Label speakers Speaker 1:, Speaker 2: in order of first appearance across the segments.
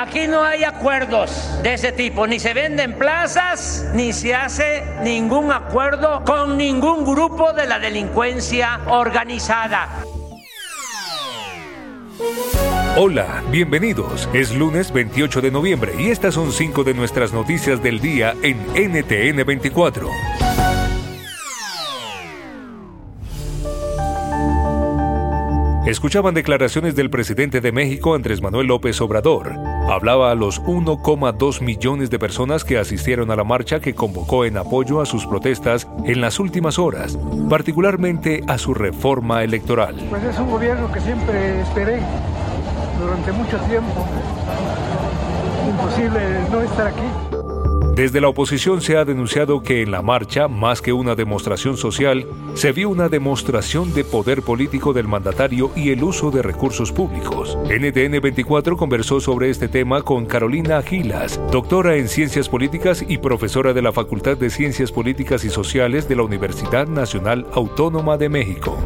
Speaker 1: Aquí no hay acuerdos de ese tipo, ni se venden plazas, ni se hace ningún acuerdo con ningún grupo de la delincuencia organizada.
Speaker 2: Hola, bienvenidos. Es lunes 28 de noviembre y estas son cinco de nuestras noticias del día en NTN 24. Escuchaban declaraciones del presidente de México, Andrés Manuel López Obrador. Hablaba a los 1,2 millones de personas que asistieron a la marcha que convocó en apoyo a sus protestas en las últimas horas, particularmente a su reforma electoral.
Speaker 3: Pues es un gobierno que siempre esperé durante mucho tiempo. Imposible no estar aquí.
Speaker 2: Desde la oposición se ha denunciado que en la marcha, más que una demostración social, se vio una demostración de poder político del mandatario y el uso de recursos públicos. NTN 24 conversó sobre este tema con Carolina Gilas, doctora en Ciencias Políticas y profesora de la Facultad de Ciencias Políticas y Sociales de la Universidad Nacional Autónoma de México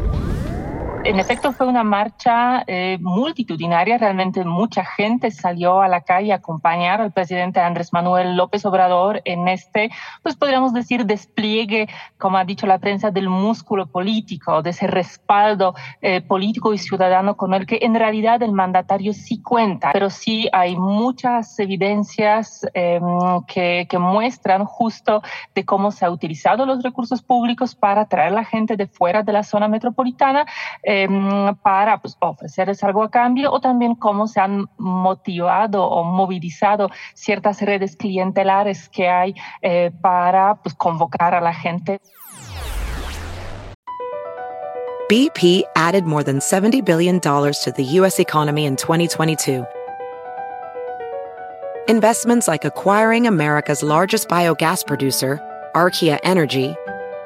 Speaker 4: en efecto fue una marcha eh, multitudinaria, realmente mucha gente salió a la calle a acompañar al presidente Andrés Manuel López Obrador en este, pues podríamos decir, despliegue, como ha dicho la prensa, del músculo político, de ese respaldo eh, político y ciudadano con el que en realidad el mandatario sí cuenta, pero sí hay muchas evidencias em, que, muestran justo de cómo se ha utilizado los recursos públicos para traer a la gente de fuera de la zona metropolitana. Em, para pues, ofrecerles algo a cambio o también cómo se han motivado o movilizado ciertas redes clientelares que hay eh, para pues, convocar a la gente.
Speaker 5: BP added more than $70 billion to the U.S. economy in 2022. Investments like acquiring America's largest biogas producer, Archaea Energy,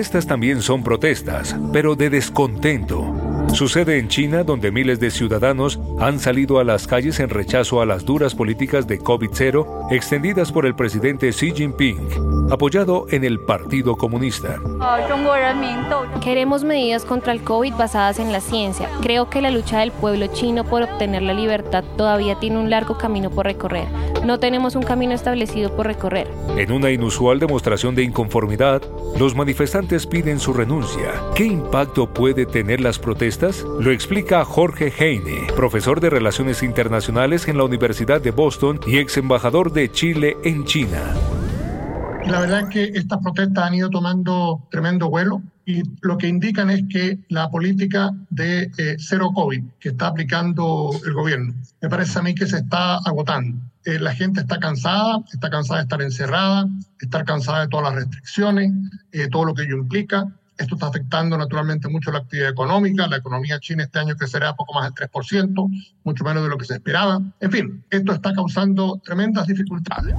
Speaker 2: Estas también son protestas, pero de descontento. Sucede en China, donde miles de ciudadanos han salido a las calles en rechazo a las duras políticas de COVID-0 extendidas por el presidente Xi Jinping, apoyado en el Partido Comunista.
Speaker 6: Queremos medidas contra el COVID basadas en la ciencia. Creo que la lucha del pueblo chino por obtener la libertad todavía tiene un largo camino por recorrer. No tenemos un camino establecido por recorrer.
Speaker 2: En una inusual demostración de inconformidad, los manifestantes piden su renuncia. ¿Qué impacto puede tener las protestas? Lo explica Jorge Heine, profesor de Relaciones Internacionales en la Universidad de Boston y ex embajador de Chile en China.
Speaker 7: La verdad es que estas protestas han ido tomando tremendo vuelo y lo que indican es que la política de eh, cero COVID que está aplicando el gobierno, me parece a mí que se está agotando. Eh, la gente está cansada, está cansada de estar encerrada, está cansada de todas las restricciones, eh, todo lo que ello implica. Esto está afectando naturalmente mucho la actividad económica. La economía china este año crecerá poco más del 3%, mucho menos de lo que se esperaba. En fin, esto está causando tremendas dificultades.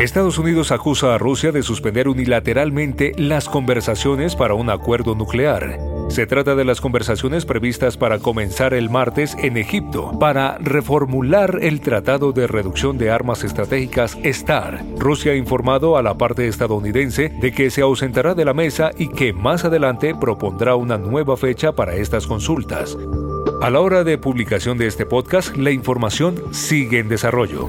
Speaker 2: Estados Unidos acusa a Rusia de suspender unilateralmente las conversaciones para un acuerdo nuclear. Se trata de las conversaciones previstas para comenzar el martes en Egipto para reformular el Tratado de Reducción de Armas Estratégicas STAR. Rusia ha informado a la parte estadounidense de que se ausentará de la mesa y que más adelante propondrá una nueva fecha para estas consultas. A la hora de publicación de este podcast, la información sigue en desarrollo.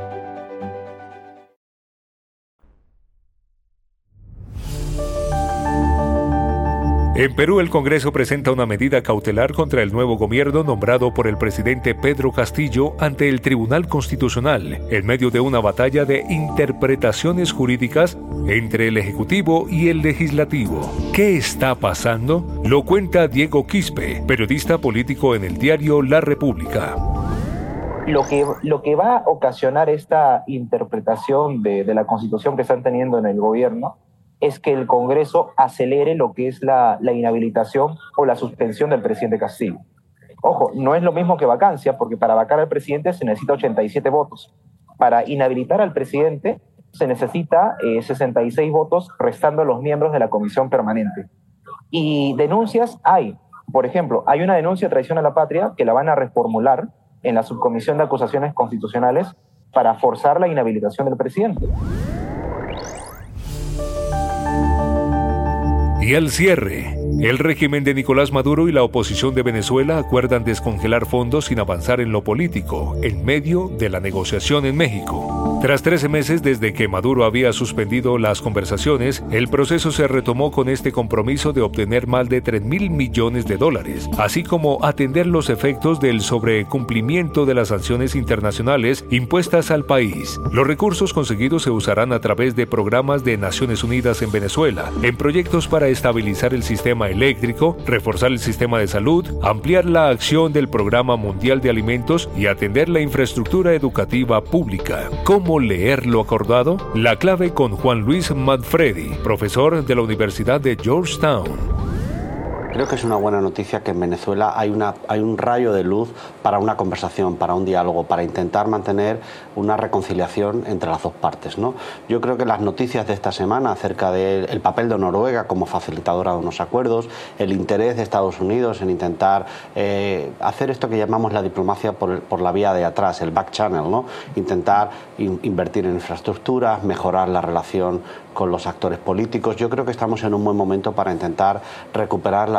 Speaker 2: En Perú, el Congreso presenta una medida cautelar contra el nuevo gobierno nombrado por el presidente Pedro Castillo ante el Tribunal Constitucional, en medio de una batalla de interpretaciones jurídicas entre el Ejecutivo y el Legislativo. ¿Qué está pasando? Lo cuenta Diego Quispe, periodista político en el diario La República.
Speaker 8: Lo que, lo que va a ocasionar esta interpretación de, de la Constitución que están teniendo en el gobierno es que el Congreso acelere lo que es la, inhabilitación o la suspensión del presidente Castillo. Ojo, no es lo mismo que vacancia, porque para vacar al presidente se necesita 87 votos. Para inhabilitar al presidente se necesita 66 eh, votos, restando a los miembros de la comisión permanente. Y denuncias hay. Por ejemplo, hay una denuncia de traición a la patria que la van a reformular en la subcomisión de acusaciones constitucionales para forzar la inhabilitación del presidente.
Speaker 2: Y al cierre, el régimen de Nicolás Maduro y la oposición de Venezuela acuerdan descongelar fondos sin avanzar en lo político, en medio de la negociación en México. Tras 13 meses desde que Maduro había suspendido las conversaciones, el proceso se retomó con este compromiso de obtener más de 3 mil millones de dólares, así como atender los efectos del sobrecumplimiento de las sanciones internacionales impuestas al país. Los recursos conseguidos se usarán a través de programas de Naciones Unidas en Venezuela, en proyectos para estabilizar el sistema eléctrico, reforzar el sistema de salud, ampliar la acción del Programa Mundial de Alimentos y atender la infraestructura educativa pública. ¿Cómo leer lo acordado? La clave con Juan Luis Manfredi, profesor de la Universidad de Georgetown.
Speaker 9: Creo que es una buena noticia que en Venezuela hay, una, un rayo de luz para una conversación, para un diálogo, para intentar mantener una reconciliación entre las dos partes. ¿no? Yo creo que las noticias de esta semana acerca del papel de Noruega como facilitadora de unos acuerdos, el interés de Estados Unidos en intentar eh, hacer esto que llamamos la diplomacia por, la vía de atrás, el back channel, ¿no? intentar invertir en infraestructuras, mejorar la relación con los actores políticos. Yo creo que estamos en un buen momento para intentar recuperar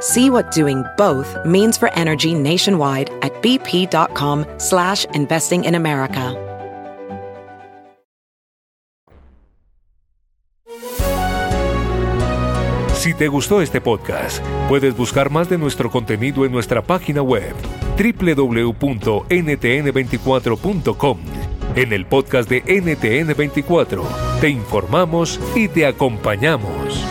Speaker 5: See what doing both means for energy nationwide at bp.com slash investing in America.
Speaker 2: Si te gustó este podcast, puedes buscar más de nuestro contenido en nuestra página web www.ntn24.com. En el podcast de NTN24 te informamos y te acompañamos.